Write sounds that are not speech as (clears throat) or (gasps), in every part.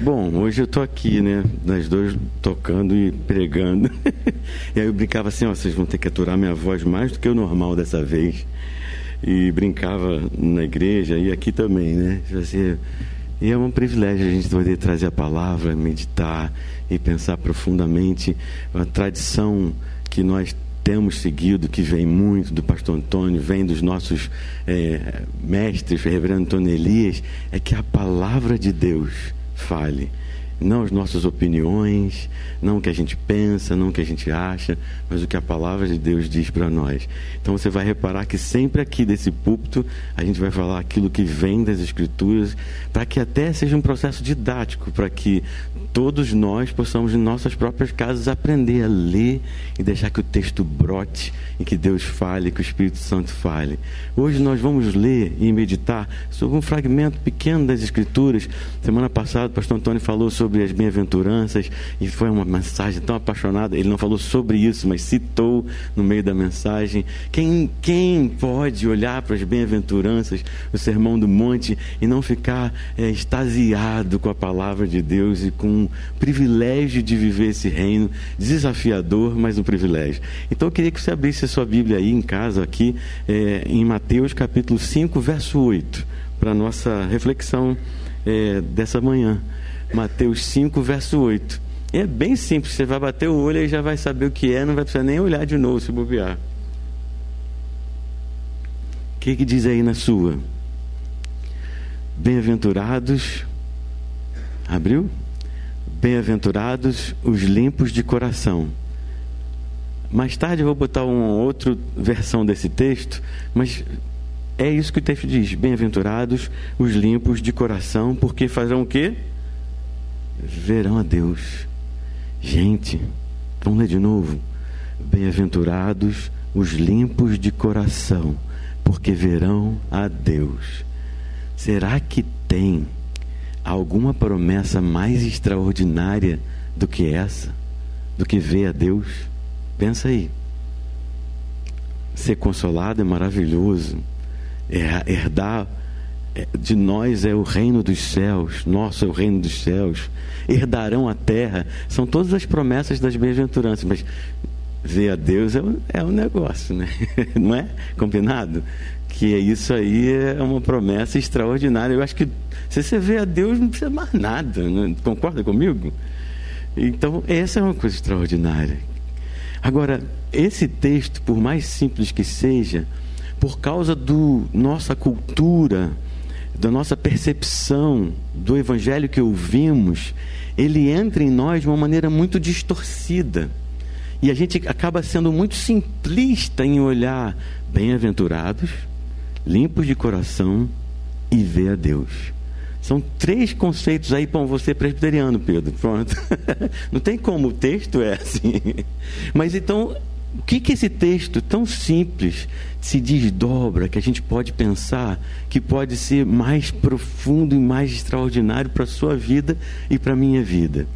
Bom, hoje eu tô aqui, né? Nós dois tocando e pregando. (laughs) e aí eu brincava assim, ó, vocês vão ter que aturar minha voz mais do que o normal dessa vez. E brincava na igreja e aqui também, né? Assim, e é um privilégio a gente poder trazer a palavra, meditar e pensar profundamente a tradição que nós temos seguido, que vem muito do pastor Antônio, vem dos nossos é, mestres, reverendo Antônio Elias, é que a palavra de Deus fale não as nossas opiniões, não o que a gente pensa, não o que a gente acha, mas o que a palavra de Deus diz para nós. Então você vai reparar que sempre aqui desse púlpito a gente vai falar aquilo que vem das Escrituras, para que até seja um processo didático, para que todos nós possamos em nossas próprias casas aprender a ler e deixar que o texto brote e que Deus fale, que o Espírito Santo fale. Hoje nós vamos ler e meditar sobre um fragmento pequeno das Escrituras. Semana passada o pastor Antônio falou sobre sobre as bem-aventuranças e foi uma mensagem tão apaixonada. Ele não falou sobre isso, mas citou no meio da mensagem. Quem, quem pode olhar para as bem-aventuranças, o sermão do monte, e não ficar é, extasiado com a palavra de Deus e com o privilégio de viver esse reino desafiador, mas um privilégio. Então eu queria que você abrisse a sua Bíblia aí em casa, aqui, é, em Mateus capítulo 5, verso 8, para nossa reflexão é, dessa manhã. Mateus 5, verso 8. É bem simples, você vai bater o olho e já vai saber o que é, não vai precisar nem olhar de novo se bobear. O que, que diz aí na sua? Bem-aventurados, abriu? Bem-aventurados os limpos de coração. Mais tarde eu vou botar uma outra versão desse texto, mas é isso que o texto diz: Bem-aventurados os limpos de coração, porque farão o quê? Verão a Deus. Gente, vamos ler de novo. Bem-aventurados os limpos de coração, porque verão a Deus. Será que tem alguma promessa mais extraordinária do que essa? Do que ver a Deus? Pensa aí. Ser consolado é maravilhoso. É herdar de nós é o reino dos céus, nosso é o reino dos céus, herdarão a terra. São todas as promessas das bem-aventuranças, mas ver a Deus é um, é um negócio, né? (laughs) não é? Combinado? Que isso aí é uma promessa extraordinária. Eu acho que se você vê a Deus, não precisa mais nada. Né? Concorda comigo? Então, essa é uma coisa extraordinária. Agora, esse texto, por mais simples que seja, por causa da nossa cultura, da nossa percepção do evangelho que ouvimos, ele entra em nós de uma maneira muito distorcida. E a gente acaba sendo muito simplista em olhar bem-aventurados, limpos de coração e ver a Deus. São três conceitos aí para você presbiteriano, Pedro. Pronto. (laughs) Não tem como, o texto é assim. Mas então, o que, que esse texto tão simples se desdobra, que a gente pode pensar que pode ser mais profundo e mais extraordinário para a sua vida e para a minha vida.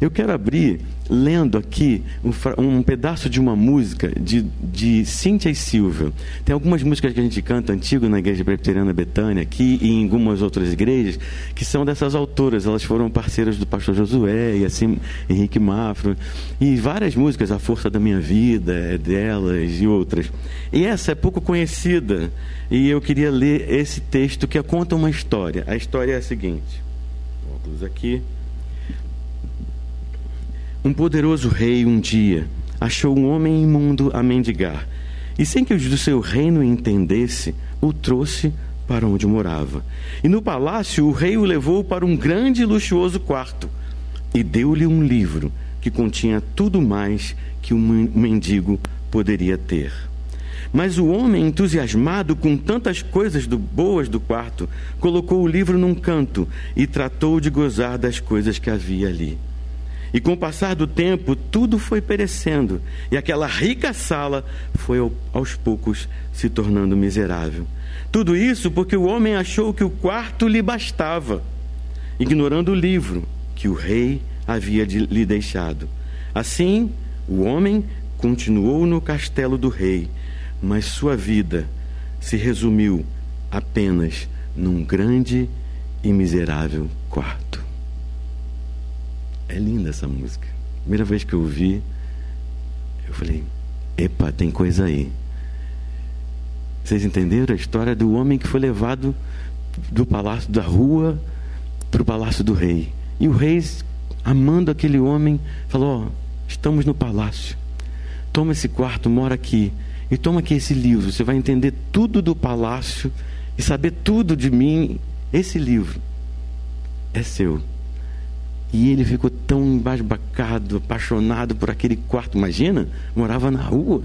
Eu quero abrir lendo aqui um, um, pedaço de uma música de, de Cíntia e Silva. Tem algumas músicas que a gente canta antigo na Igreja Presbiteriana Betânia, aqui e em algumas outras igrejas, que são dessas autoras. Elas foram parceiras do pastor Josué e assim Henrique Mafro. E várias músicas, A Força da Minha Vida é delas e outras. E essa é pouco conhecida. E eu queria ler esse texto que conta uma história. A história é a seguinte. Óculos aqui. Um poderoso rei um dia achou um homem imundo a mendigar, e sem que os do seu reino entendesse, o trouxe para onde morava. E no palácio o rei o levou para um grande e luxuoso quarto e deu-lhe um livro que continha tudo mais que um mendigo poderia ter. Mas o homem, entusiasmado com tantas coisas do, boas do quarto, colocou o livro num canto e tratou de gozar das coisas que havia ali. E com o passar do tempo, tudo foi perecendo, e aquela rica sala foi aos poucos se tornando miserável. Tudo isso porque o homem achou que o quarto lhe bastava, ignorando o livro que o rei havia de, lhe deixado. Assim, o homem continuou no castelo do rei, mas sua vida se resumiu apenas num grande e miserável quarto. É linda essa música. Primeira vez que eu ouvi, eu falei: epa, tem coisa aí. Vocês entenderam a história do homem que foi levado do palácio da rua para o palácio do rei? E o rei, amando aquele homem, falou: oh, estamos no palácio. Toma esse quarto, mora aqui. E toma aqui esse livro. Você vai entender tudo do palácio e saber tudo de mim. Esse livro é seu. E ele ficou tão embasbacado, apaixonado por aquele quarto. Imagina, morava na rua,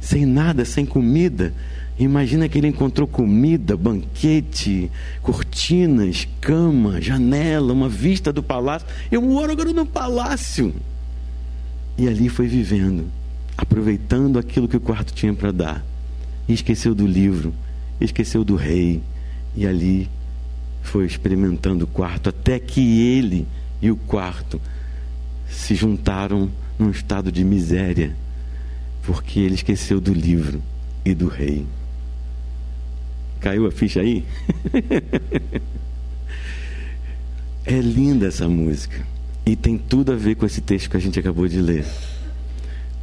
sem nada, sem comida. Imagina que ele encontrou comida, banquete, cortinas, cama, janela, uma vista do palácio. Eu moro agora no palácio. E ali foi vivendo, aproveitando aquilo que o quarto tinha para dar. E esqueceu do livro, esqueceu do rei. E ali foi experimentando o quarto, até que ele e o quarto se juntaram num estado de miséria, porque ele esqueceu do livro e do rei. Caiu a ficha aí? (laughs) é linda essa música e tem tudo a ver com esse texto que a gente acabou de ler.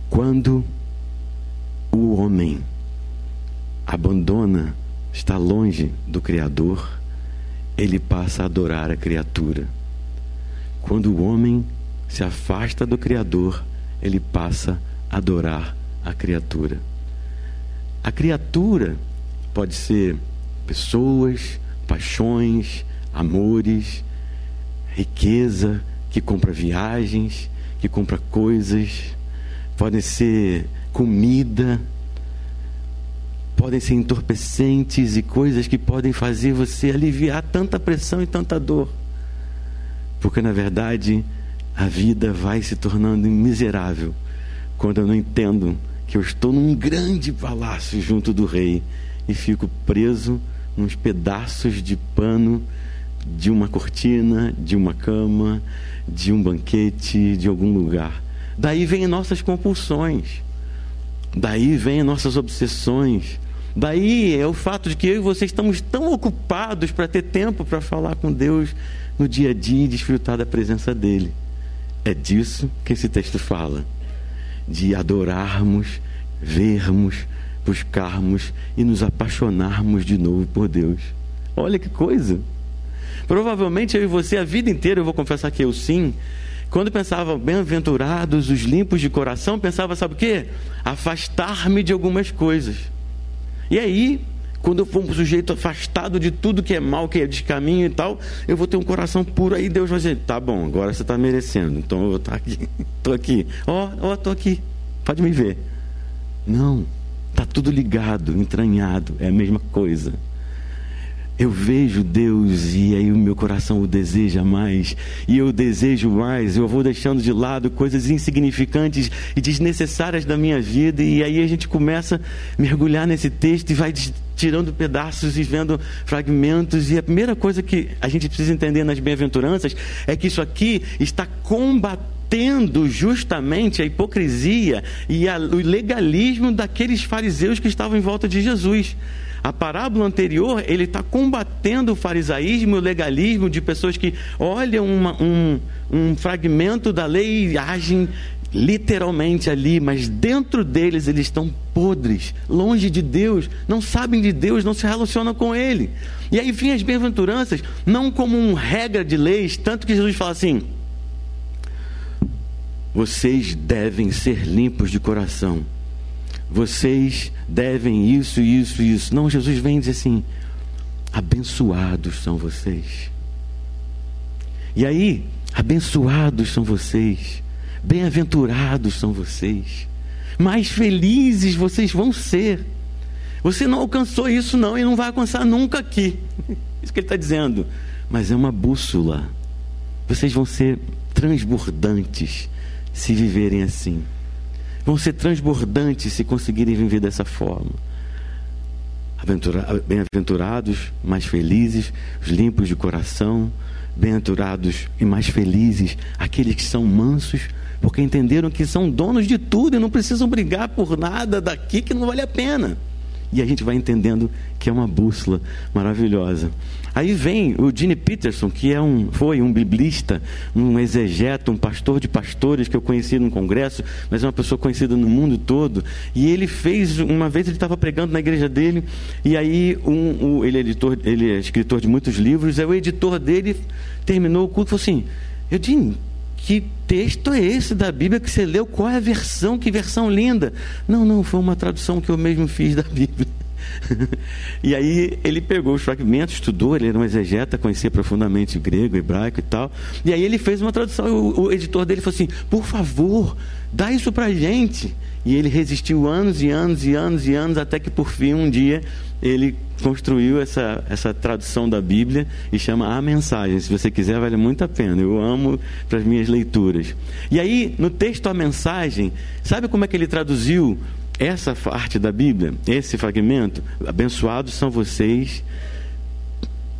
Quando o homem abandona, está longe do Criador, ele passa a adorar a criatura. Quando o homem se afasta do Criador, ele passa a adorar a criatura. A criatura pode ser pessoas, paixões, amores, riqueza que compra viagens, que compra coisas, podem ser comida, podem ser entorpecentes e coisas que podem fazer você aliviar tanta pressão e tanta dor. Porque na verdade a vida vai se tornando miserável quando eu não entendo que eu estou num grande palácio junto do rei e fico preso nos pedaços de pano de uma cortina, de uma cama, de um banquete, de algum lugar. Daí vêm nossas compulsões. Daí vêm nossas obsessões. Daí é o fato de que eu e você estamos tão ocupados para ter tempo para falar com Deus no dia a dia e desfrutar da presença dele. É disso que esse texto fala, de adorarmos, vermos, buscarmos e nos apaixonarmos de novo por Deus. Olha que coisa! Provavelmente eu e você a vida inteira, eu vou confessar que eu sim, quando pensava bem-aventurados os limpos de coração, pensava, sabe o quê? Afastar-me de algumas coisas. E aí, quando eu for um sujeito afastado de tudo que é mal, que é descaminho e tal, eu vou ter um coração puro. Aí Deus vai dizer: tá bom, agora você está merecendo. Então eu vou estar tá aqui. (laughs) Estou aqui. Ó, oh, ó, oh, estou aqui. Pode me ver. Não. Está tudo ligado, entranhado. É a mesma coisa eu vejo Deus e aí o meu coração o deseja mais, e eu desejo mais, eu vou deixando de lado coisas insignificantes e desnecessárias da minha vida, e aí a gente começa a mergulhar nesse texto e vai tirando pedaços e vendo fragmentos, e a primeira coisa que a gente precisa entender nas bem-aventuranças é que isso aqui está combatendo justamente a hipocrisia e a, o legalismo daqueles fariseus que estavam em volta de Jesus. A parábola anterior, ele está combatendo o farisaísmo e o legalismo de pessoas que olham uma, um, um fragmento da lei e agem literalmente ali, mas dentro deles eles estão podres, longe de Deus, não sabem de Deus, não se relacionam com Ele. E aí vem as bem-aventuranças, não como uma regra de leis, tanto que Jesus fala assim: vocês devem ser limpos de coração vocês devem isso, isso, isso. Não, Jesus vem dizer assim: abençoados são vocês. E aí, abençoados são vocês, bem-aventurados são vocês, mais felizes vocês vão ser. Você não alcançou isso, não, e não vai alcançar nunca aqui. (laughs) Isso que ele está dizendo. Mas é uma bússola. Vocês vão ser transbordantes se viverem assim vão ser transbordantes se conseguirem viver dessa forma. Bem-aventurados, mais felizes, os limpos de coração, bem-aventurados e mais felizes aqueles que são mansos, porque entenderam que são donos de tudo e não precisam brigar por nada daqui que não vale a pena. E a gente vai entendendo que é uma bússola maravilhosa. Aí vem o Gene Peterson, que é um, foi um biblista, um exegeta, um pastor de pastores que eu conheci num congresso, mas é uma pessoa conhecida no mundo todo. E ele fez, uma vez ele estava pregando na igreja dele, e aí um, um, ele, é editor, ele é escritor de muitos livros, aí o editor dele terminou o culto e falou assim, Eugene, que texto é esse da Bíblia que você leu? Qual é a versão? Que versão linda! Não, não, foi uma tradução que eu mesmo fiz da Bíblia. (laughs) e aí ele pegou os fragmentos, estudou, ele era um exegeta, conhecia profundamente grego, hebraico e tal. E aí ele fez uma tradução. O, o editor dele falou assim: por favor, dá isso pra gente. E ele resistiu anos e anos e anos e anos, até que por fim, um dia, ele construiu essa, essa tradução da Bíblia e chama A Mensagem. Se você quiser, vale muito a pena. Eu amo para as minhas leituras. E aí, no texto A Mensagem, sabe como é que ele traduziu essa parte da Bíblia, esse fragmento? Abençoados são vocês.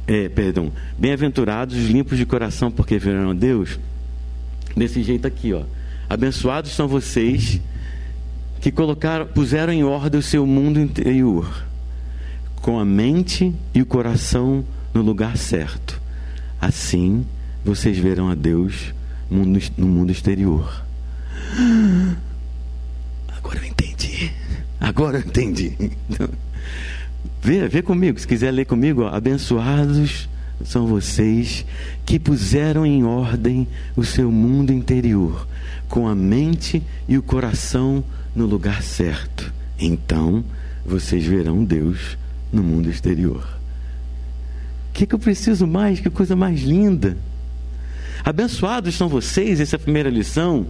É, perdão, bem-aventurados os limpos de coração, porque verão a Deus. Desse jeito aqui, ó. Abençoados são vocês que colocaram, puseram em ordem o seu mundo interior, com a mente e o coração no lugar certo. Assim, vocês verão a Deus no mundo exterior. (gasps) Agora eu entendi. Agora eu entendi. Vê, vê comigo, se quiser ler comigo, ó. abençoados são vocês que puseram em ordem o seu mundo interior, com a mente e o coração no lugar certo. Então vocês verão Deus no mundo exterior. O que, que eu preciso mais? Que coisa mais linda! Abençoados são vocês, essa é primeira lição,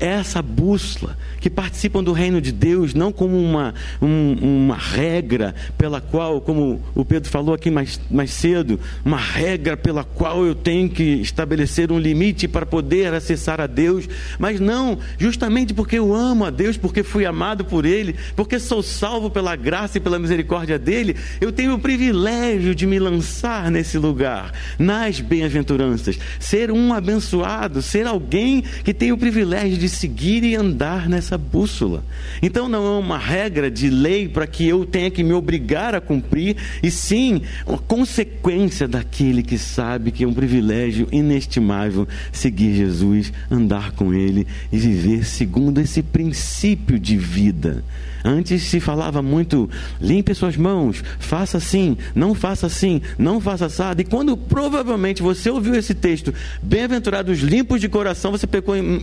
essa bússola, que participam do reino de Deus, não como uma, um, uma regra pela qual, como o Pedro falou aqui mais, mais cedo, uma regra pela qual eu tenho que estabelecer um limite para poder acessar a Deus, mas não, justamente porque eu amo a Deus, porque fui amado por Ele, porque sou salvo pela graça e pela misericórdia dEle, eu tenho o privilégio de me lançar nesse lugar, nas bem-aventuranças, ser um abençoado, ser alguém que tem o privilégio de seguir e andar nessa bússola. Então não é uma regra de lei para que eu tenha que me obrigar a cumprir, e sim uma consequência daquele que sabe que é um privilégio inestimável seguir Jesus, andar com Ele e viver segundo esse princípio de vida. Antes se falava muito, limpe suas mãos, faça assim, não faça assim, não faça assado. E quando provavelmente você ouviu esse texto, bem-aventurados limpos de coração, você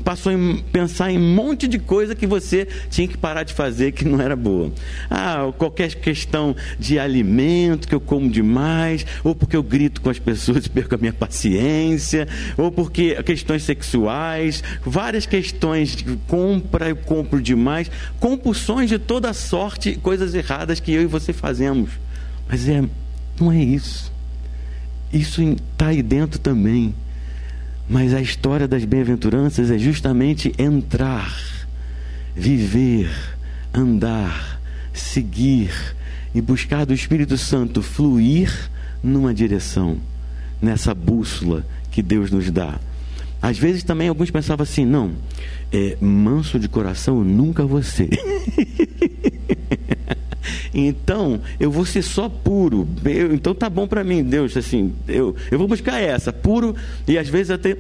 passou a pensar em um monte de coisa que você tinha que parar de fazer que não era boa. Ah, qualquer questão de alimento que eu como demais, ou porque eu grito com as pessoas e perco a minha paciência, ou porque questões sexuais, várias questões de compra e compro demais, compulsões de toda sorte, coisas erradas que eu e você fazemos. Mas é, não é isso. Isso está aí dentro também. Mas a história das bem-aventuranças é justamente entrar, viver, andar, seguir e buscar do Espírito Santo fluir numa direção, nessa bússola que Deus nos dá. Às vezes também alguns pensavam assim: não, é, manso de coração nunca vou ser. (laughs) então eu vou ser só puro. Eu, então tá bom para mim, Deus. Assim, eu, eu vou buscar essa, puro e às vezes até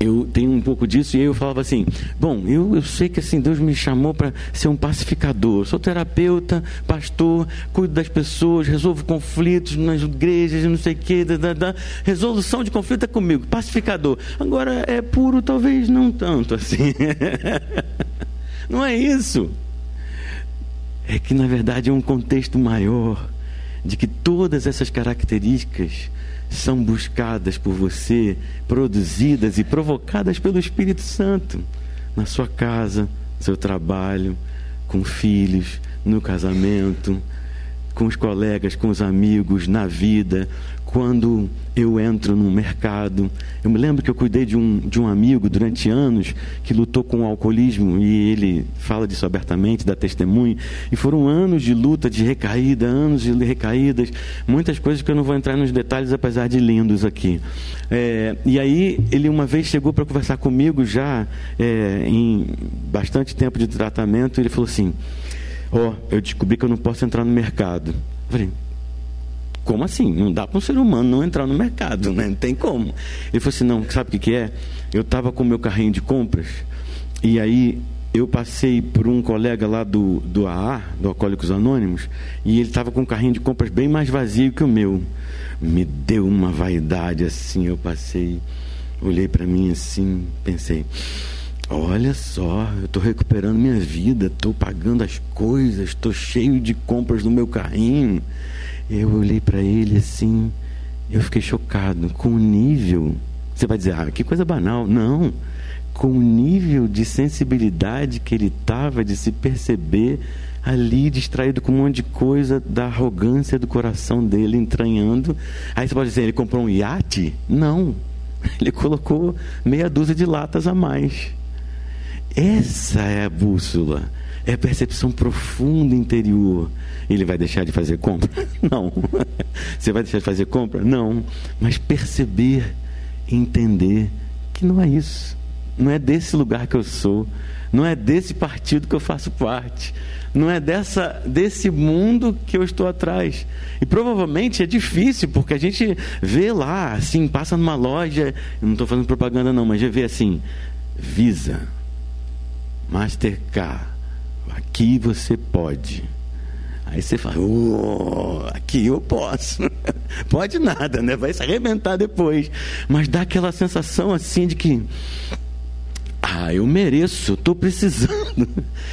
eu tenho um pouco disso e eu falava assim: bom, eu, eu sei que assim Deus me chamou para ser um pacificador. Sou terapeuta, pastor, cuido das pessoas, resolvo conflitos nas igrejas, não sei o. Da, da, da. Resolução de conflito é comigo, pacificador. Agora é puro, talvez não tanto assim. (laughs) não é isso. É que na verdade é um contexto maior de que todas essas características são buscadas por você, produzidas e provocadas pelo Espírito Santo na sua casa, no seu trabalho, com filhos, no casamento, com os colegas, com os amigos, na vida, quando eu entro no mercado. Eu me lembro que eu cuidei de um, de um amigo durante anos que lutou com o alcoolismo e ele fala disso abertamente, dá testemunho. E foram anos de luta, de recaída, anos de recaídas, muitas coisas que eu não vou entrar nos detalhes, apesar de lindos aqui. É, e aí ele uma vez chegou para conversar comigo já é, em bastante tempo de tratamento e ele falou assim. Ó, oh, eu descobri que eu não posso entrar no mercado. Eu falei, como assim? Não dá para um ser humano não entrar no mercado, né? Não tem como. Ele falou assim: não, sabe o que, que é? Eu estava com o meu carrinho de compras e aí eu passei por um colega lá do, do AA, do Alcoólicos Anônimos, e ele estava com um carrinho de compras bem mais vazio que o meu. Me deu uma vaidade assim, eu passei, olhei para mim assim, pensei. Olha só, eu estou recuperando minha vida, estou pagando as coisas, estou cheio de compras no meu carrinho. Eu olhei para ele assim, eu fiquei chocado com o nível. Você vai dizer, ah, que coisa banal. Não, com o nível de sensibilidade que ele estava, de se perceber ali distraído com um monte de coisa, da arrogância do coração dele entranhando. Aí você pode dizer, ele comprou um iate? Não, (laughs) ele colocou meia dúzia de latas a mais. Essa é a bússola, é a percepção profunda interior. Ele vai deixar de fazer compra? (laughs) Não. Você vai deixar de fazer compra? Não. Mas perceber, entender que não é isso. Não é desse lugar que eu sou. Não é desse partido que eu faço parte. Não é dessa, desse mundo que eu estou atrás. E provavelmente é difícil, porque a gente vê lá, assim, passa numa loja, não estou fazendo propaganda não, mas já vê assim, Visa, Mastercard, aqui você pode. Aí você fala, oh, aqui eu posso. (laughs) pode nada, né? Vai se arrebentar depois. Mas dá aquela sensação assim de que ah, eu mereço, estou precisando.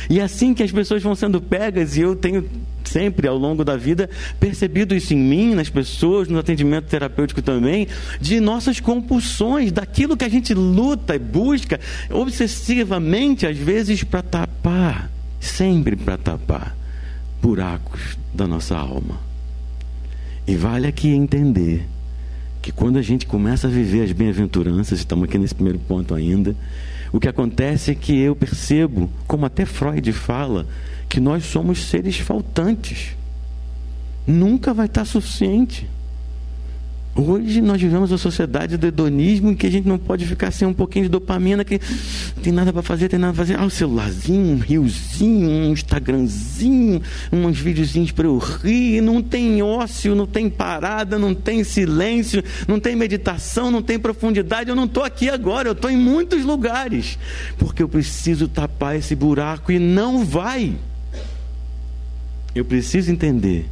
E assim que as pessoas vão sendo pegas, e eu tenho sempre ao longo da vida percebido isso em mim, nas pessoas, no atendimento terapêutico também, de nossas compulsões, daquilo que a gente luta e busca obsessivamente, às vezes, para tapar, sempre para tapar buracos da nossa alma. E vale aqui entender que quando a gente começa a viver as bem-aventuranças, estamos aqui nesse primeiro ponto ainda, o que acontece é que eu percebo, como até Freud fala, que nós somos seres faltantes. Nunca vai estar suficiente. Hoje nós vivemos uma sociedade do hedonismo em que a gente não pode ficar sem um pouquinho de dopamina, que tem nada para fazer, tem nada para fazer. Ah, um celularzinho, um riozinho, um Instagramzinho, uns videozinhos para eu rir. Não tem ócio, não tem parada, não tem silêncio, não tem meditação, não tem profundidade. Eu não estou aqui agora, eu estou em muitos lugares, porque eu preciso tapar esse buraco e não vai. Eu preciso entender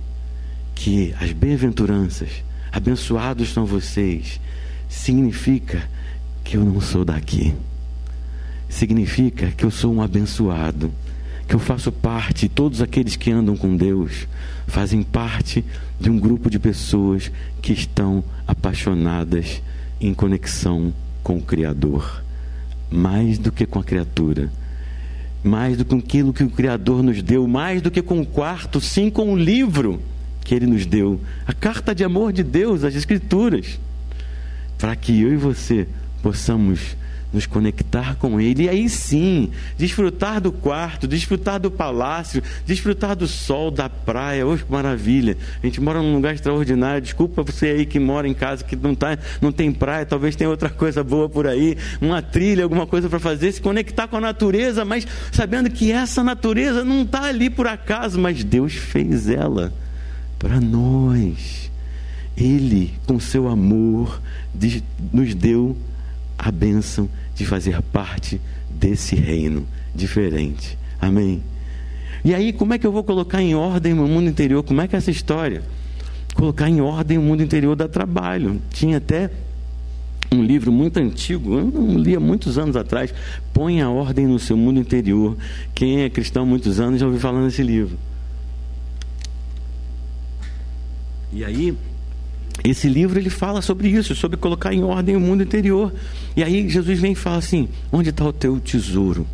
que as bem-aventuranças, abençoados são vocês, significa que eu não sou daqui. Significa que eu sou um abençoado, que eu faço parte, todos aqueles que andam com Deus fazem parte de um grupo de pessoas que estão apaixonadas em conexão com o Criador, mais do que com a criatura, mais do que com aquilo que o Criador nos deu, mais do que com o quarto, sim com o livro que Ele nos deu, a carta de amor de Deus, as Escrituras, para que eu e você possamos nos conectar com Ele. E aí sim desfrutar do quarto, desfrutar do palácio, desfrutar do sol, da praia. Hoje que maravilha! A gente mora num lugar extraordinário. Desculpa você aí que mora em casa que não, tá, não tem praia, talvez tenha outra coisa boa por aí, uma trilha, alguma coisa para fazer, se conectar com a natureza, mas sabendo que essa natureza não está ali por acaso, mas Deus fez ela para nós. Ele, com seu amor, nos deu a bênção de fazer parte desse reino diferente. Amém? E aí, como é que eu vou colocar em ordem o mundo interior? Como é que é essa história? Colocar em ordem o mundo interior dá trabalho. Tinha até um livro muito antigo, eu não li há muitos anos atrás. Põe a ordem no seu mundo interior. Quem é cristão há muitos anos já ouviu falar nesse livro. E aí, esse livro ele fala sobre isso, sobre colocar em ordem o mundo interior. E aí Jesus vem e fala assim: onde está o teu tesouro?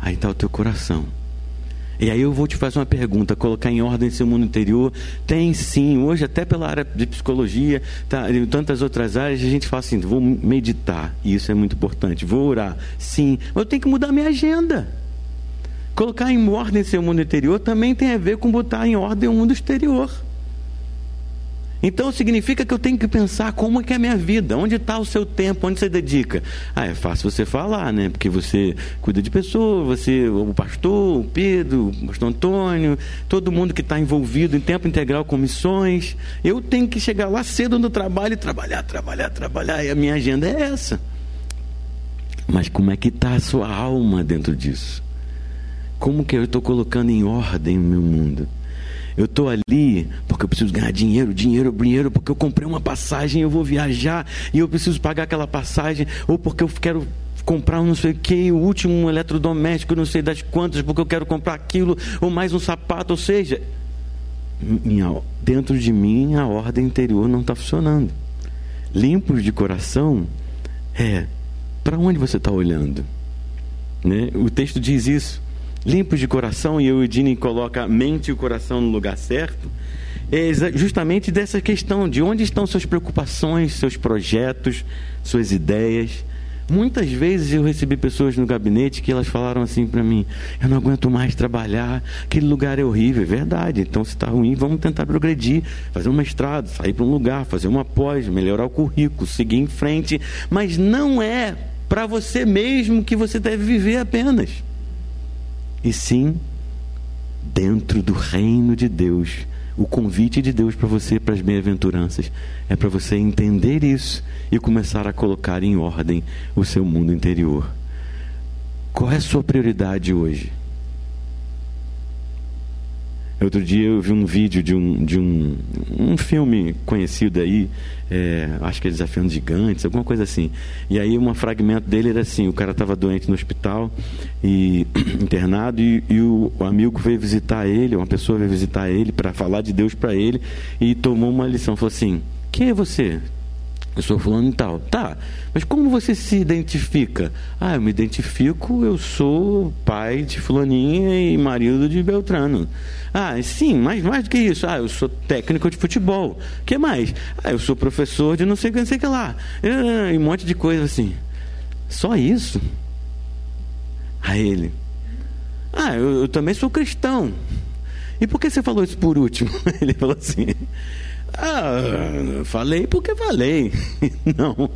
Aí está o teu coração. E aí eu vou te fazer uma pergunta: colocar em ordem seu mundo interior? Tem sim. Hoje, até pela área de psicologia, tá, tantas outras áreas, a gente fala assim: vou meditar. E isso é muito importante. Vou orar. Sim. Mas eu tenho que mudar minha agenda. Colocar em ordem seu mundo interior também tem a ver com botar em ordem o mundo exterior. Então significa que eu tenho que pensar como é que é a minha vida, onde está o seu tempo, onde você dedica. Ah, é fácil você falar, né? Porque você cuida de pessoas, você, o pastor, o Pedro, o pastor Antônio, todo mundo que está envolvido em tempo integral com missões. Eu tenho que chegar lá cedo no trabalho e trabalhar, trabalhar, trabalhar. E a minha agenda é essa. Mas como é que está a sua alma dentro disso? Como que eu estou colocando em ordem o meu mundo? Eu estou ali porque eu preciso ganhar dinheiro, dinheiro, dinheiro, porque eu comprei uma passagem, eu vou viajar e eu preciso pagar aquela passagem, ou porque eu quero comprar um não sei o que, o último eletrodoméstico, não sei das quantas, porque eu quero comprar aquilo, ou mais um sapato, ou seja, minha, dentro de mim a ordem interior não está funcionando. Limpos de coração é para onde você está olhando? Né? O texto diz isso limpos de coração, e o Eudine coloca a mente e o coração no lugar certo, é justamente dessa questão de onde estão suas preocupações, seus projetos, suas ideias. Muitas vezes eu recebi pessoas no gabinete que elas falaram assim para mim: eu não aguento mais trabalhar, aquele lugar é horrível. É verdade, então se está ruim, vamos tentar progredir, fazer um mestrado, sair para um lugar, fazer uma pós, melhorar o currículo, seguir em frente. Mas não é para você mesmo que você deve viver apenas e sim dentro do reino de Deus. O convite de Deus para você, para as bem-aventuranças, é para você entender isso e começar a colocar em ordem o seu mundo interior. Qual é a sua prioridade hoje? Outro dia eu vi um vídeo de um, de um, um filme conhecido aí, é, acho que é Desafiando Gigantes, alguma coisa assim. E aí um fragmento dele era assim, o cara estava doente no hospital e (clears throat) internado e, e o, amigo veio visitar ele, uma pessoa veio visitar ele para falar de Deus para ele e tomou uma lição, falou assim, quem é você? Eu sou fulano e tal. Tá, mas como você se identifica? Ah, eu me identifico, eu sou pai de fulaninha e marido de Beltrano. Ah, sim, mas mais do que isso. Ah, eu sou técnico de futebol. Que mais? Ah, eu sou professor de não sei o que, não sei o que lá. Ah, e um monte de coisa assim. Só isso? A ele. Ah, eu, eu também sou cristão. E por que você falou isso por último? (laughs) Ele falou assim. Ah, falei porque falei. (laughs) Não.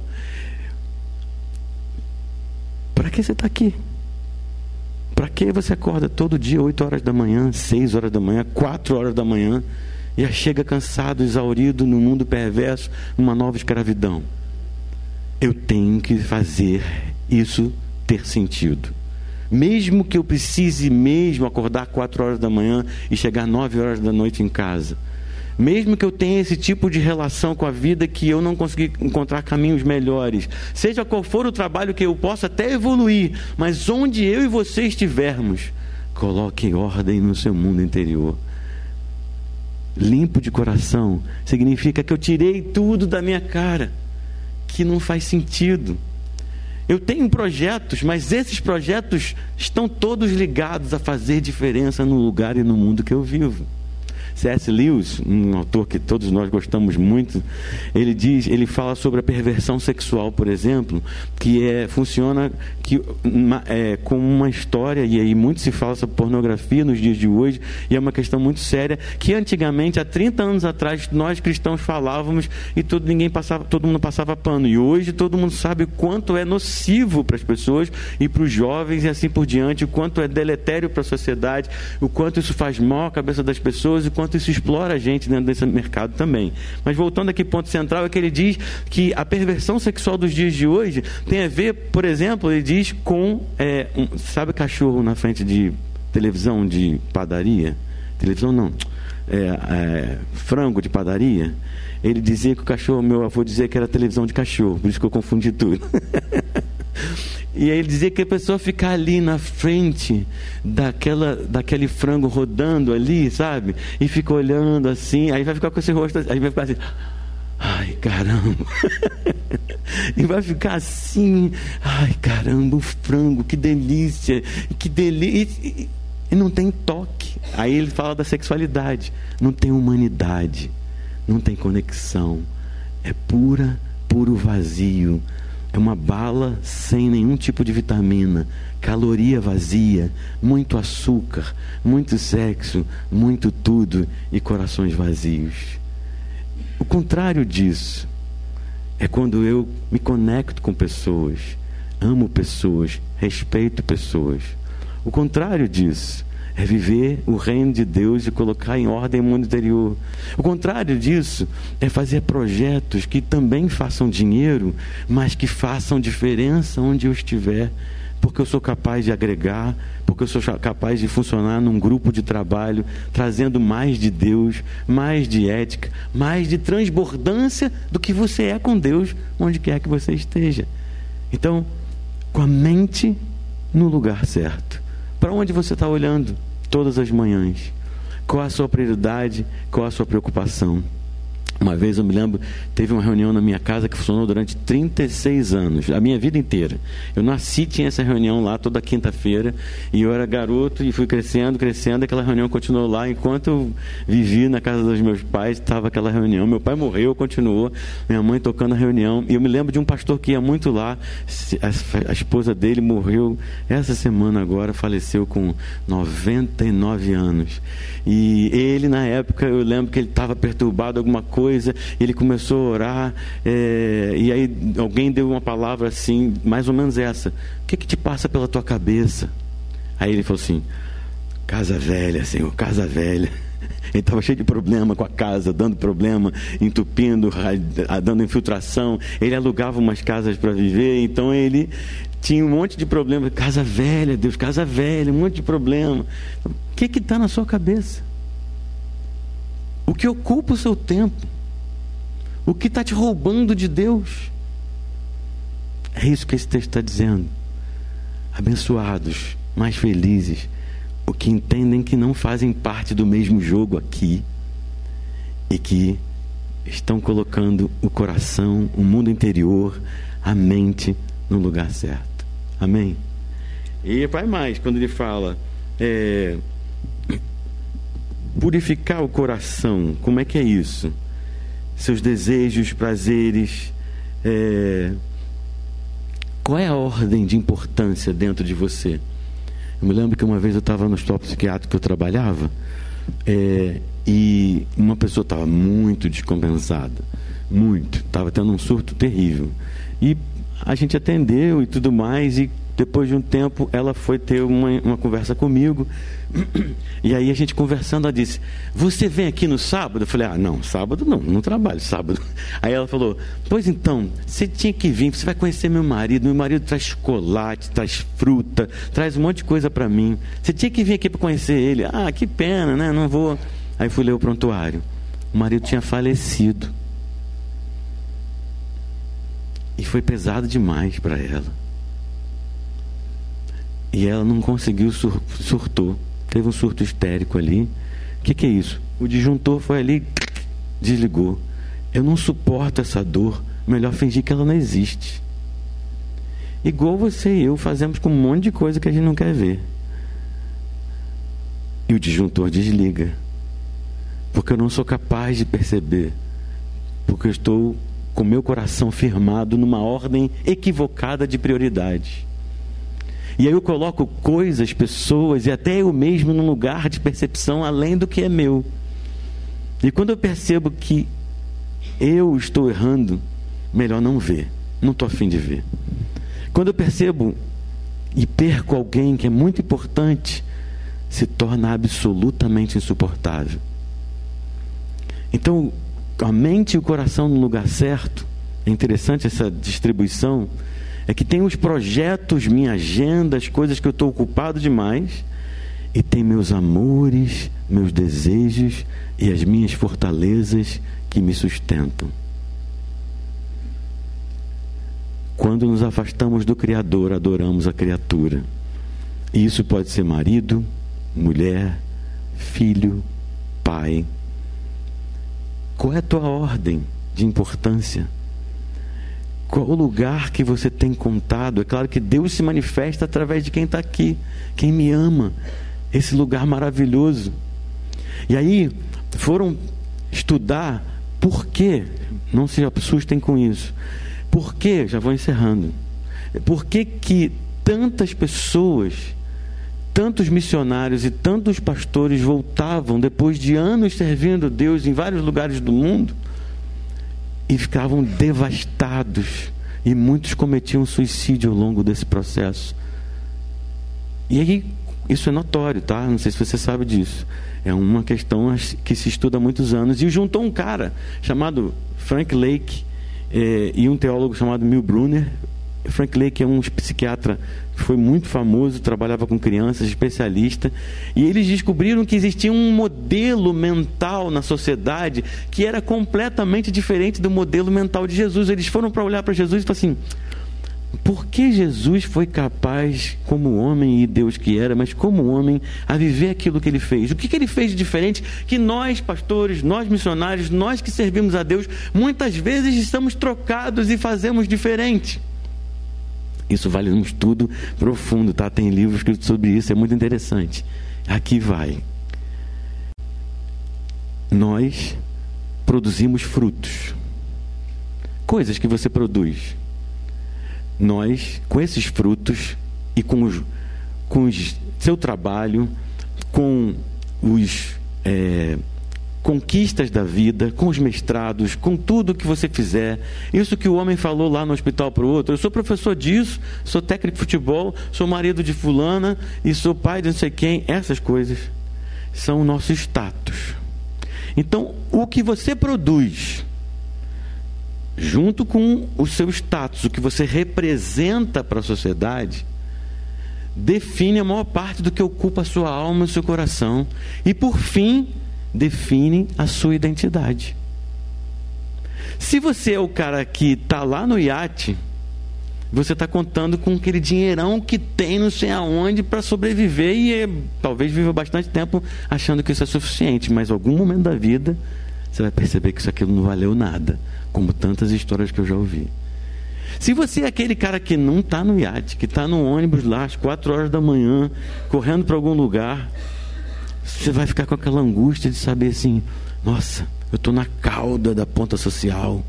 Para que você está aqui? Para que você acorda todo dia, 8 horas da manhã, 6 horas da manhã, 4 horas da manhã, e chega cansado, exaurido no mundo perverso, numa nova escravidão? Eu tenho que fazer isso ter sentido. Mesmo que eu precise mesmo acordar 4 horas da manhã e chegar 9 horas da noite em casa mesmo que eu tenha esse tipo de relação com a vida que eu não consegui encontrar caminhos melhores, seja qual for o trabalho que eu possa até evoluir, mas onde eu e você estivermos, coloque ordem no seu mundo interior. Limpo de coração significa que eu tirei tudo da minha cara, que não faz sentido. Eu tenho projetos, mas esses projetos estão todos ligados a fazer diferença no lugar e no mundo que eu vivo. C.S. Lewis, um autor que todos nós gostamos muito, ele diz, ele fala sobre a perversão sexual, por exemplo, que é funciona que é, com uma história e aí muito se fala sobre pornografia nos dias de hoje e é uma questão muito séria que antigamente há 30 anos atrás nós cristãos falávamos e todo ninguém passava, todo mundo passava pano e hoje todo mundo sabe quanto é nocivo para as pessoas e para os jovens e assim por diante, o quanto é deletério para a sociedade, o quanto isso faz mal à cabeça das pessoas e quanto isso explora a gente dentro desse mercado também. Mas voltando aqui, ponto central é que ele diz que a perversão sexual dos dias de hoje tem a ver, por exemplo, ele diz com. É, um, sabe cachorro na frente de televisão de padaria? Televisão não. É, é, frango de padaria. Ele dizia que o cachorro, meu avô dizia que era televisão de cachorro, por isso que eu confundi tudo. (laughs) E aí ele dizia que a pessoa ficar ali na frente daquela, daquele frango rodando ali, sabe? E fica olhando assim, aí vai ficar com esse rosto, aí vai ficar assim, ai caramba. (laughs) e vai ficar assim, ai caramba, o frango, que delícia, que delícia. E, e não tem toque. Aí ele fala da sexualidade, não tem humanidade, não tem conexão. É pura, puro vazio é uma bala sem nenhum tipo de vitamina, caloria vazia, muito açúcar, muito sexo, muito tudo e corações vazios. O contrário disso é quando eu me conecto com pessoas, amo pessoas, respeito pessoas. O contrário disso é viver o reino de Deus e colocar em ordem o mundo interior. O contrário disso é fazer projetos que também façam dinheiro, mas que façam diferença onde eu estiver porque eu sou capaz de agregar, porque eu sou capaz de funcionar num grupo de trabalho, trazendo mais de Deus, mais de ética, mais de transbordância do que você é com Deus, onde quer que você esteja. Então, com a mente no lugar certo. Para onde você está olhando todas as manhãs? Qual a sua prioridade? Qual a sua preocupação? Uma vez eu me lembro, teve uma reunião na minha casa que funcionou durante 36 anos, a minha vida inteira. Eu nasci, tinha essa reunião lá toda quinta-feira, e eu era garoto e fui crescendo, crescendo, aquela reunião continuou lá. Enquanto eu vivi na casa dos meus pais, estava aquela reunião. Meu pai morreu, continuou, minha mãe tocando a reunião. E eu me lembro de um pastor que ia muito lá, a esposa dele morreu essa semana agora, faleceu com 99 anos. E ele, na época, eu lembro que ele estava perturbado alguma coisa, ele começou a orar, é, e aí alguém deu uma palavra assim, mais ou menos essa: O que, que te passa pela tua cabeça? Aí ele falou assim: Casa velha, Senhor, casa velha. (laughs) Ele estava cheio de problema com a casa, dando problema, entupindo, dando infiltração. Ele alugava umas casas para viver, então ele tinha um monte de problema. Casa velha, Deus, casa velha, um monte de problema. O que está na sua cabeça? O que ocupa o seu tempo? O que está te roubando de Deus? É isso que esse texto está dizendo. Abençoados, mais felizes, o que entendem que não fazem parte do mesmo jogo aqui e que estão colocando o coração, o mundo interior, a mente no lugar certo. Amém? E vai mais, quando ele fala é, purificar o coração, como é que é isso? Seus desejos, prazeres, é, qual é a ordem de importância dentro de você? Eu me lembro que uma vez eu estava no hospital psiquiátrico que eu trabalhava é, e uma pessoa estava muito descompensada, muito, estava tendo um surto terrível. E a gente atendeu e tudo mais, e depois de um tempo ela foi ter uma, uma conversa comigo, (clears throat) e aí a gente conversando, ela disse: Você vem aqui no sábado? Eu falei: Ah, não, sábado não, não trabalho sábado. (laughs) Aí ela falou: Pois então, você tinha que vir, você vai conhecer meu marido. Meu marido traz chocolate, traz fruta, traz um monte de coisa para mim. Você tinha que vir aqui para conhecer ele. Ah, que pena, né? Não vou. Aí fui ler o prontuário. O marido tinha falecido. E foi pesado demais para ela. E ela não conseguiu, sur surtou. Teve um surto histérico ali. O que, que é isso? O disjuntor foi ali, desligou. Eu não suporto essa dor. Melhor fingir que ela não existe. Igual você e eu fazemos com um monte de coisa que a gente não quer ver. E o disjuntor desliga. Porque eu não sou capaz de perceber. Porque eu estou com meu coração firmado numa ordem equivocada de prioridade. E aí eu coloco coisas, pessoas e até eu mesmo num lugar de percepção além do que é meu. E quando eu percebo que eu estou errando, melhor não ver. Não estou afim de ver. Quando eu percebo e perco alguém que é muito importante, se torna absolutamente insuportável. Então, a mente e o coração no lugar certo, é interessante essa distribuição, é que tem os projetos, minha agenda, as coisas que eu estou ocupado demais, e tem meus amores, meus desejos e as minhas fortalezas que me sustentam. Quando nos afastamos do Criador, adoramos a criatura. E isso pode ser marido, mulher, filho, pai, qual é a tua ordem de importância? O lugar que você tem contado? É claro que Deus se manifesta através de quem está aqui, quem me ama, esse lugar maravilhoso. E aí foram estudar por quê, não se assustem com isso. Por que, já vou encerrando, por que, que tantas pessoas tantos missionários e tantos pastores voltavam depois de anos servindo Deus em vários lugares do mundo e ficavam devastados. E muitos cometiam suicídio ao longo desse processo. E aí, isso é notório, tá? Não sei se você sabe disso. É uma questão que se estuda há muitos anos. E juntou um cara chamado Frank Lake eh, e um teólogo chamado Mil Brunner. Frank Lake é um psiquiatra que foi muito famoso, trabalhava com crianças, especialista, e eles descobriram que existia um modelo mental na sociedade que era completamente diferente do modelo mental de Jesus. Eles foram para olhar para Jesus e falaram assim: por que Jesus foi capaz, como homem e Deus que era, mas como homem, a viver aquilo que ele fez? O que, que ele fez de diferente que nós, pastores, nós missionários, nós que servimos a Deus, muitas vezes estamos trocados e fazemos diferente? Isso vale um estudo profundo, tá? Tem livros escritos sobre isso, é muito interessante. Aqui vai. Nós produzimos frutos. Coisas que você produz nós, com esses frutos e com, os, com os, seu trabalho, com os é, conquistas da vida, com os mestrados, com tudo que você fizer. Isso que o homem falou lá no hospital para o outro. Eu sou professor disso, sou técnico de futebol, sou marido de fulana e sou pai de não sei quem. Essas coisas são o nosso status. Então, o que você produz junto com o seu status, o que você representa para a sociedade, define a maior parte do que ocupa a sua alma e o seu coração. E por fim, define a sua identidade. Se você é o cara que está lá no iate, você está contando com aquele dinheirão que tem não sei aonde para sobreviver e é, talvez viva bastante tempo achando que isso é suficiente, mas algum momento da vida você vai perceber que isso aquilo não valeu nada como tantas histórias que eu já ouvi. Se você é aquele cara que não está no iate, que está no ônibus lá às quatro horas da manhã, correndo para algum lugar, você vai ficar com aquela angústia de saber assim: nossa, eu estou na cauda da ponta social.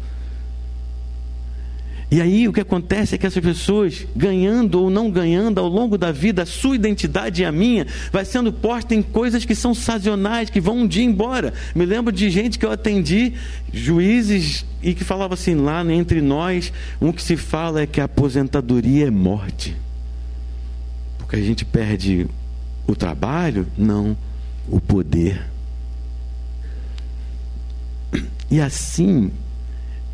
E aí o que acontece é que essas pessoas, ganhando ou não ganhando ao longo da vida, a sua identidade e a minha, vai sendo posta em coisas que são sazonais, que vão um dia embora. Me lembro de gente que eu atendi, juízes, e que falava assim, lá entre nós, um que se fala é que a aposentadoria é morte. Porque a gente perde o trabalho? Não, o poder. E assim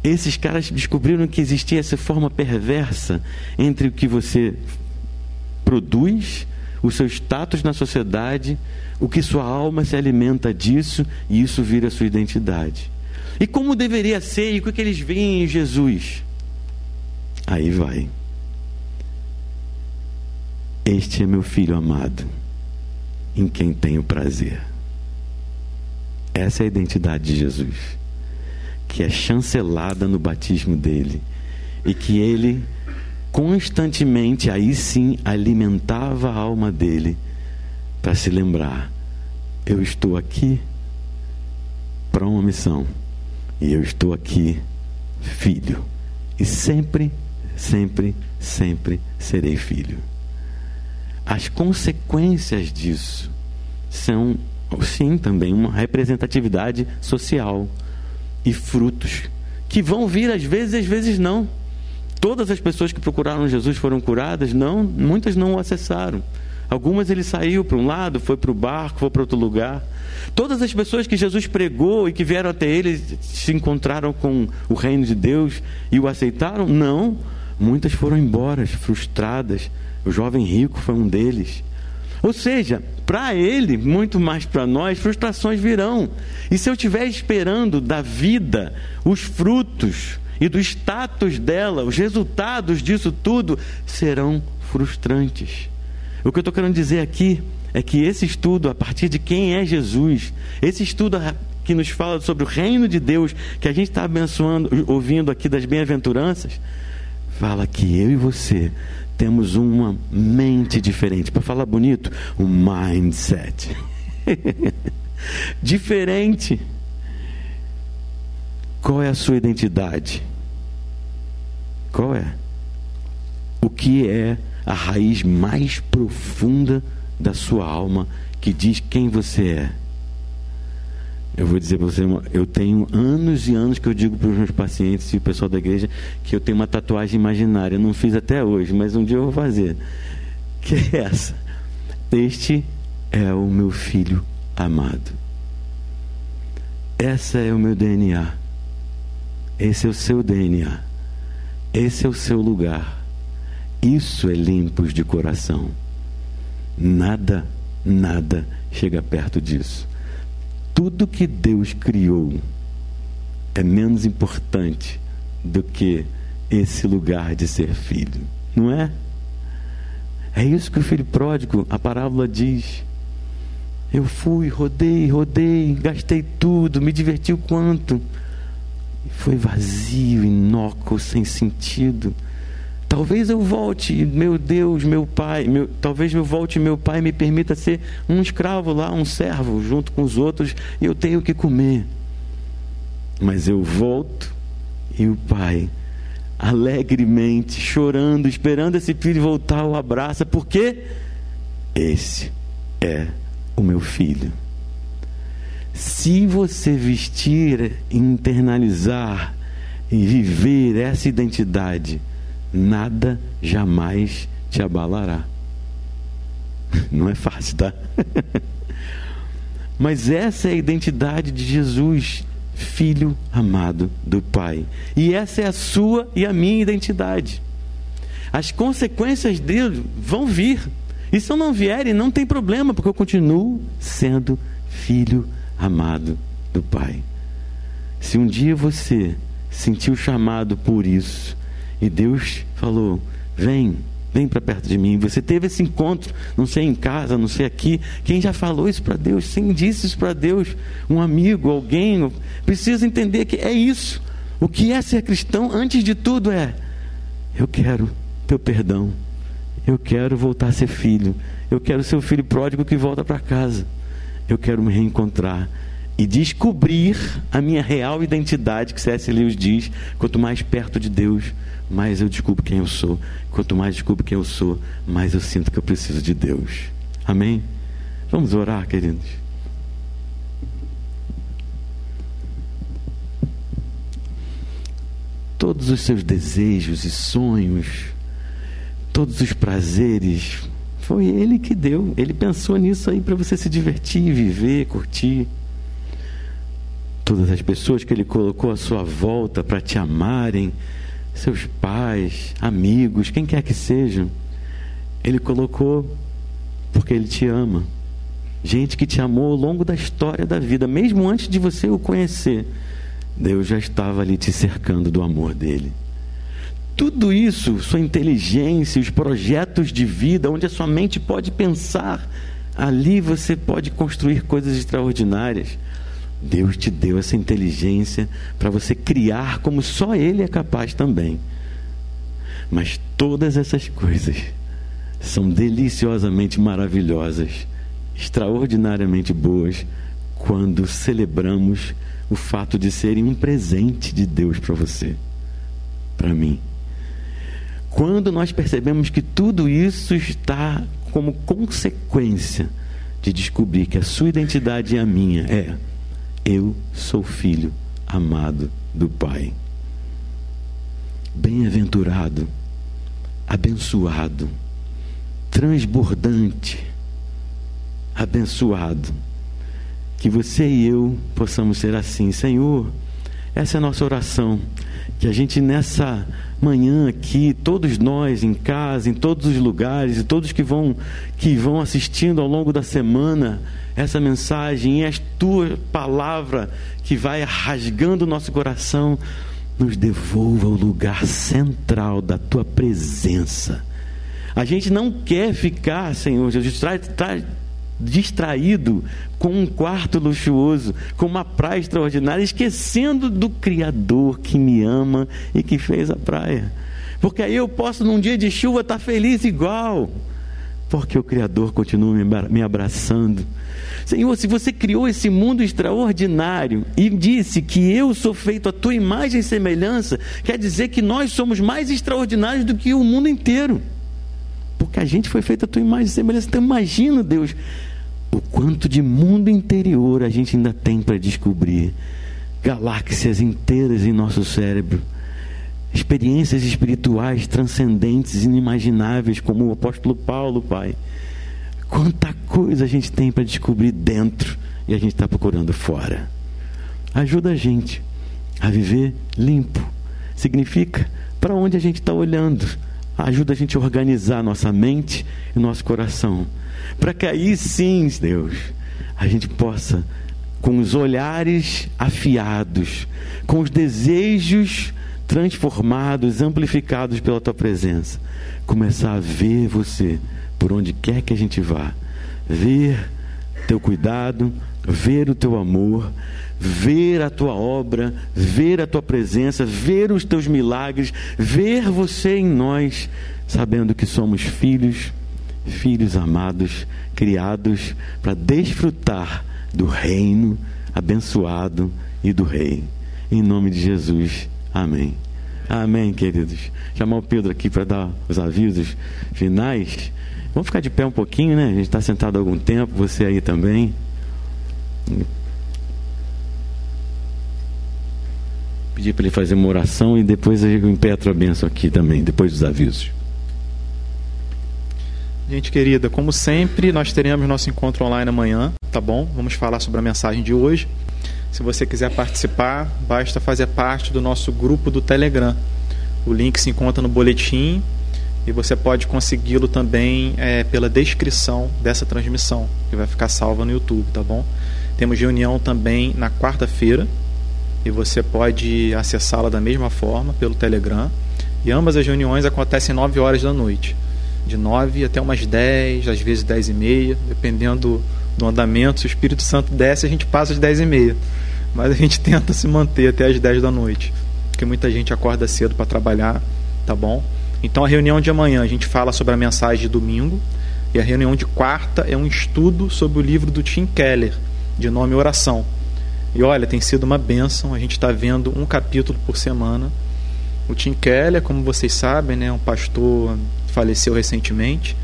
esses caras descobriram que existia essa forma perversa entre o que você produz, o seu status na sociedade, o que sua alma se alimenta disso e isso vira sua identidade. E como deveria ser e o que eles veem em Jesus? Aí vai. Este é meu filho amado, em quem tenho prazer. Essa é a identidade de Jesus que é chancelada no batismo dele e que ele constantemente, aí sim, alimentava a alma dele para se lembrar: eu estou aqui para uma missão e eu estou aqui, filho, e sempre, sempre, sempre serei filho. As consequências disso são, sim, também uma representatividade social e frutos que vão vir às vezes e às vezes não. Todas as pessoas que procuraram Jesus foram curadas? Não, muitas não o acessaram. Algumas ele saiu para um lado, foi para o barco, foi para outro lugar. Todas as pessoas que Jesus pregou e que vieram até ele se encontraram com o reino de Deus e o aceitaram? Não. Muitas foram embora, frustradas. O jovem rico foi um deles. Ou seja, para ele, muito mais para nós, frustrações virão. E se eu estiver esperando da vida os frutos e do status dela, os resultados disso tudo serão frustrantes. O que eu estou querendo dizer aqui é que esse estudo, a partir de quem é Jesus, esse estudo que nos fala sobre o reino de Deus, que a gente está abençoando, ouvindo aqui das bem-aventuranças, fala que eu e você temos uma mente diferente. Para falar bonito, um mindset. (laughs) diferente. Qual é a sua identidade? Qual é? O que é a raiz mais profunda da sua alma que diz quem você é? Eu vou dizer para você, eu tenho anos e anos que eu digo para os meus pacientes e o pessoal da igreja que eu tenho uma tatuagem imaginária. Eu não fiz até hoje, mas um dia eu vou fazer. Que é essa? Este é o meu filho amado. Essa é o meu DNA. Esse é o seu DNA. Esse é o seu lugar. Isso é limpos de coração. Nada, nada chega perto disso tudo que Deus criou é menos importante do que esse lugar de ser filho, não é? É isso que o filho pródigo, a parábola diz. Eu fui, rodei, rodei, gastei tudo, me diverti o quanto. Foi vazio, inócuo, sem sentido. Talvez eu volte, meu Deus, meu pai, meu, talvez eu volte meu pai me permita ser um escravo lá, um servo, junto com os outros, e eu tenho que comer. Mas eu volto e o pai, alegremente, chorando, esperando esse filho voltar, o abraça, porque esse é o meu filho. Se você vestir, internalizar e viver essa identidade, nada jamais te abalará. Não é fácil, tá? (laughs) Mas essa é a identidade de Jesus, filho amado do Pai. E essa é a sua e a minha identidade. As consequências dele vão vir. E se não vierem, não tem problema, porque eu continuo sendo filho amado do Pai. Se um dia você sentiu chamado por isso, e Deus falou: Vem, vem para perto de mim. Você teve esse encontro, não sei em casa, não sei aqui. Quem já falou isso para Deus? Quem disse isso para Deus? Um amigo, alguém? Precisa entender que é isso. O que é ser cristão, antes de tudo, é: Eu quero teu perdão. Eu quero voltar a ser filho. Eu quero ser o filho pródigo que volta para casa. Eu quero me reencontrar e descobrir a minha real identidade, que C.S. Lewis diz: quanto mais perto de Deus, mais eu descubro quem eu sou. Quanto mais descubro quem eu sou, mais eu sinto que eu preciso de Deus. Amém? Vamos orar, queridos. Todos os seus desejos e sonhos, todos os prazeres, foi Ele que deu. Ele pensou nisso aí para você se divertir, viver, curtir. Todas as pessoas que Ele colocou à sua volta para te amarem, seus pais, amigos, quem quer que sejam, Ele colocou porque Ele te ama. Gente que te amou ao longo da história da vida, mesmo antes de você o conhecer, Deus já estava ali te cercando do amor dele. Tudo isso, sua inteligência, os projetos de vida, onde a sua mente pode pensar, ali você pode construir coisas extraordinárias. Deus te deu essa inteligência para você criar como só Ele é capaz também. Mas todas essas coisas são deliciosamente maravilhosas, extraordinariamente boas, quando celebramos o fato de serem um presente de Deus para você, para mim. Quando nós percebemos que tudo isso está como consequência de descobrir que a sua identidade é a minha, é eu sou filho amado do Pai. Bem-aventurado, abençoado, transbordante, abençoado. Que você e eu possamos ser assim, Senhor. Essa é a nossa oração. Que a gente nessa manhã aqui, todos nós em casa, em todos os lugares, e todos que vão que vão assistindo ao longo da semana, essa mensagem e a tua palavra que vai rasgando o nosso coração, nos devolva o lugar central da tua presença. A gente não quer ficar, Senhor Jesus, tra, tra, distraído com um quarto luxuoso, com uma praia extraordinária, esquecendo do Criador que me ama e que fez a praia. Porque aí eu posso, num dia de chuva, estar feliz igual, porque o Criador continua me abraçando Senhor, se você criou esse mundo extraordinário e disse que eu sou feito a tua imagem e semelhança, quer dizer que nós somos mais extraordinários do que o mundo inteiro. Porque a gente foi feito a tua imagem e semelhança. Então imagina, Deus, o quanto de mundo interior a gente ainda tem para descobrir. Galáxias inteiras em nosso cérebro. Experiências espirituais transcendentes, inimagináveis, como o apóstolo Paulo, Pai. Quanta coisa a gente tem para descobrir dentro e a gente está procurando fora. Ajuda a gente a viver limpo. Significa para onde a gente está olhando. Ajuda a gente a organizar nossa mente e nosso coração. Para que aí sim, Deus, a gente possa, com os olhares afiados, com os desejos transformados, amplificados pela tua presença, começar a ver você por onde quer que a gente vá. Ver teu cuidado, ver o teu amor, ver a tua obra, ver a tua presença, ver os teus milagres, ver você em nós, sabendo que somos filhos, filhos amados, criados para desfrutar do reino abençoado e do rei. Em nome de Jesus. Amém. Amém, queridos. Chamar o Pedro aqui para dar os avisos finais. Vamos ficar de pé um pouquinho, né? A gente está sentado há algum tempo, você aí também. Pedir para ele fazer uma oração e depois eu impetro a benção aqui também, depois dos avisos. Gente querida, como sempre, nós teremos nosso encontro online amanhã, tá bom? Vamos falar sobre a mensagem de hoje. Se você quiser participar, basta fazer parte do nosso grupo do Telegram. O link se encontra no boletim e você pode consegui-lo também é, pela descrição dessa transmissão, que vai ficar salva no YouTube, tá bom? Temos reunião também na quarta-feira, e você pode acessá-la da mesma forma pelo Telegram. E ambas as reuniões acontecem 9 horas da noite, de 9 até umas 10, às vezes 10 e meia, dependendo do andamento. Se o Espírito Santo desce, a gente passa às 10 e meia. Mas a gente (laughs) tenta se manter até às 10 da noite, porque muita gente acorda cedo para trabalhar, tá bom? Então a reunião de amanhã a gente fala sobre a mensagem de domingo, e a reunião de quarta é um estudo sobre o livro do Tim Keller, de nome Oração. E olha, tem sido uma bênção. A gente está vendo um capítulo por semana. O Tim Keller, como vocês sabem, né, um pastor faleceu recentemente,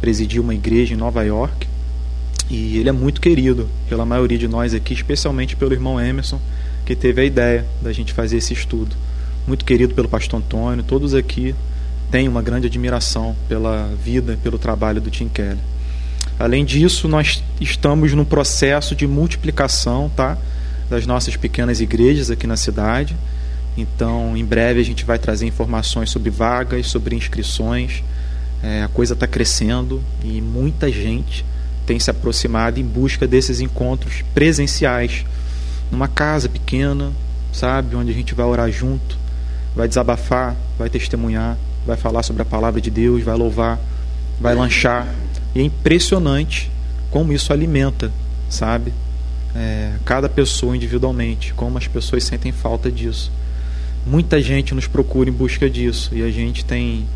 presidiu uma igreja em Nova York. E ele é muito querido pela maioria de nós aqui, especialmente pelo irmão Emerson, que teve a ideia da gente fazer esse estudo. Muito querido pelo pastor Antônio, todos aqui têm uma grande admiração pela vida, pelo trabalho do Tim Keller. Além disso, nós estamos no processo de multiplicação, tá? das nossas pequenas igrejas aqui na cidade. Então, em breve a gente vai trazer informações sobre vagas, sobre inscrições. É, a coisa está crescendo e muita gente tem se aproximado em busca desses encontros presenciais, numa casa pequena, sabe, onde a gente vai orar junto, vai desabafar, vai testemunhar, vai falar sobre a palavra de Deus, vai louvar, vai lanchar. E é impressionante como isso alimenta, sabe, é, cada pessoa individualmente, como as pessoas sentem falta disso. Muita gente nos procura em busca disso e a gente tem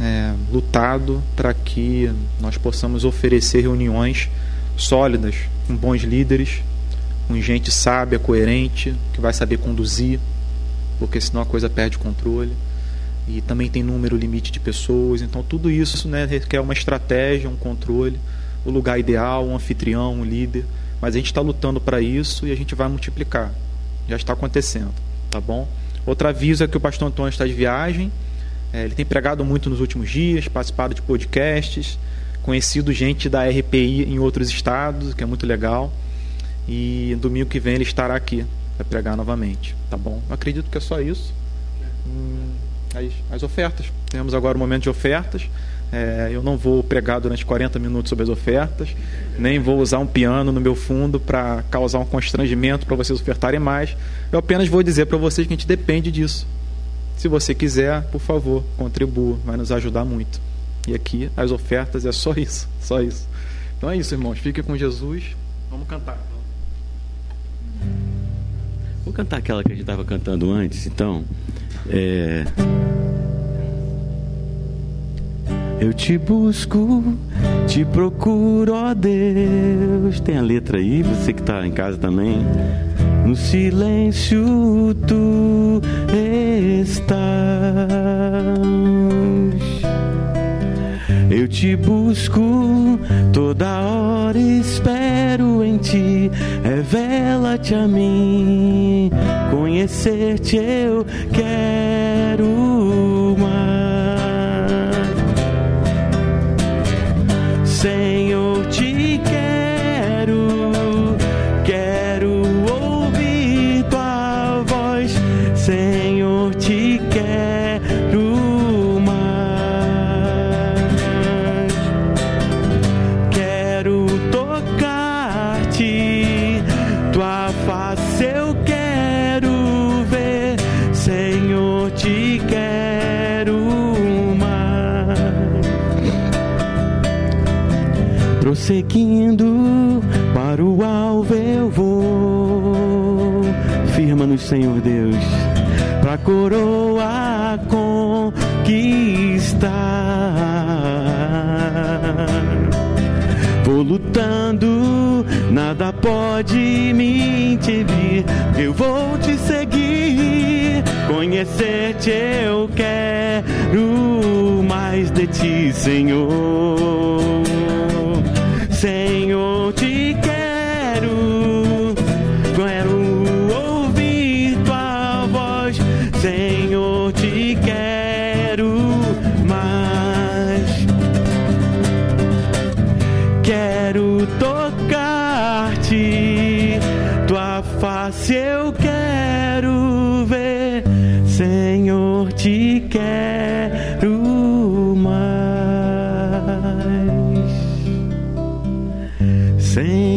é, lutado para que nós possamos oferecer reuniões sólidas, com bons líderes, com gente sábia, coerente, que vai saber conduzir, porque senão a coisa perde controle. E também tem número limite de pessoas, então tudo isso né, requer uma estratégia, um controle, o lugar ideal, um anfitrião, um líder. Mas a gente está lutando para isso e a gente vai multiplicar. Já está acontecendo, tá bom? Outro aviso é que o pastor Antônio está de viagem. É, ele tem pregado muito nos últimos dias, participado de podcasts, conhecido gente da RPI em outros estados, que é muito legal. E domingo que vem ele estará aqui para pregar novamente, tá bom? Eu acredito que é só isso. Hum, as, as ofertas. Temos agora o momento de ofertas. É, eu não vou pregar durante 40 minutos sobre as ofertas, nem vou usar um piano no meu fundo para causar um constrangimento para vocês ofertarem mais. Eu apenas vou dizer para vocês que a gente depende disso. Se você quiser, por favor, contribua, vai nos ajudar muito. E aqui as ofertas é só isso, só isso. Então é isso, irmãos. Fique com Jesus. Vamos cantar. Vou cantar aquela que a gente estava cantando antes, então. É... Eu te busco, te procuro, ó Deus. Tem a letra aí, você que está em casa também. No silêncio tu estás. Eu te busco, toda hora espero em ti. Revela-te a mim, conhecer-te eu quero mais.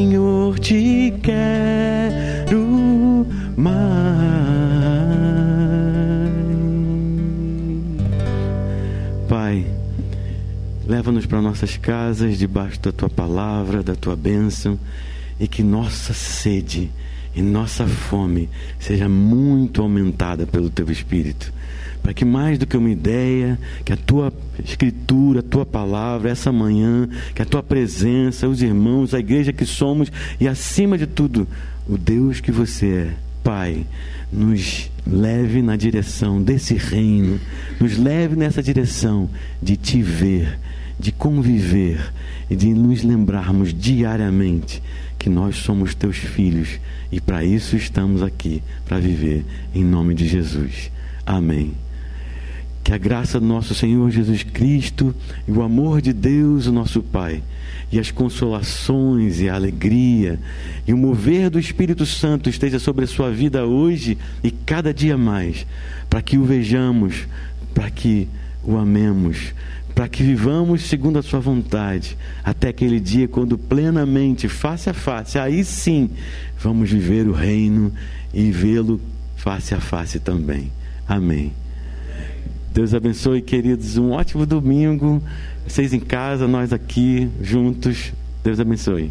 Senhor, te quero mais. Pai, leva-nos para nossas casas debaixo da tua palavra, da tua bênção, e que nossa sede e nossa fome seja muito aumentada pelo teu Espírito. Para que mais do que uma ideia, que a tua escritura, a tua palavra, essa manhã, que a tua presença, os irmãos, a igreja que somos e acima de tudo, o Deus que você é, Pai, nos leve na direção desse reino, nos leve nessa direção de te ver, de conviver e de nos lembrarmos diariamente que nós somos teus filhos e para isso estamos aqui, para viver em nome de Jesus. Amém. Que a graça do nosso Senhor Jesus Cristo e o amor de Deus, o nosso Pai, e as consolações e a alegria e o mover do Espírito Santo esteja sobre a sua vida hoje e cada dia mais, para que o vejamos, para que o amemos, para que vivamos segundo a sua vontade, até aquele dia quando plenamente, face a face, aí sim, vamos viver o reino e vê-lo face a face também. Amém. Deus abençoe, queridos. Um ótimo domingo. Vocês em casa, nós aqui juntos. Deus abençoe.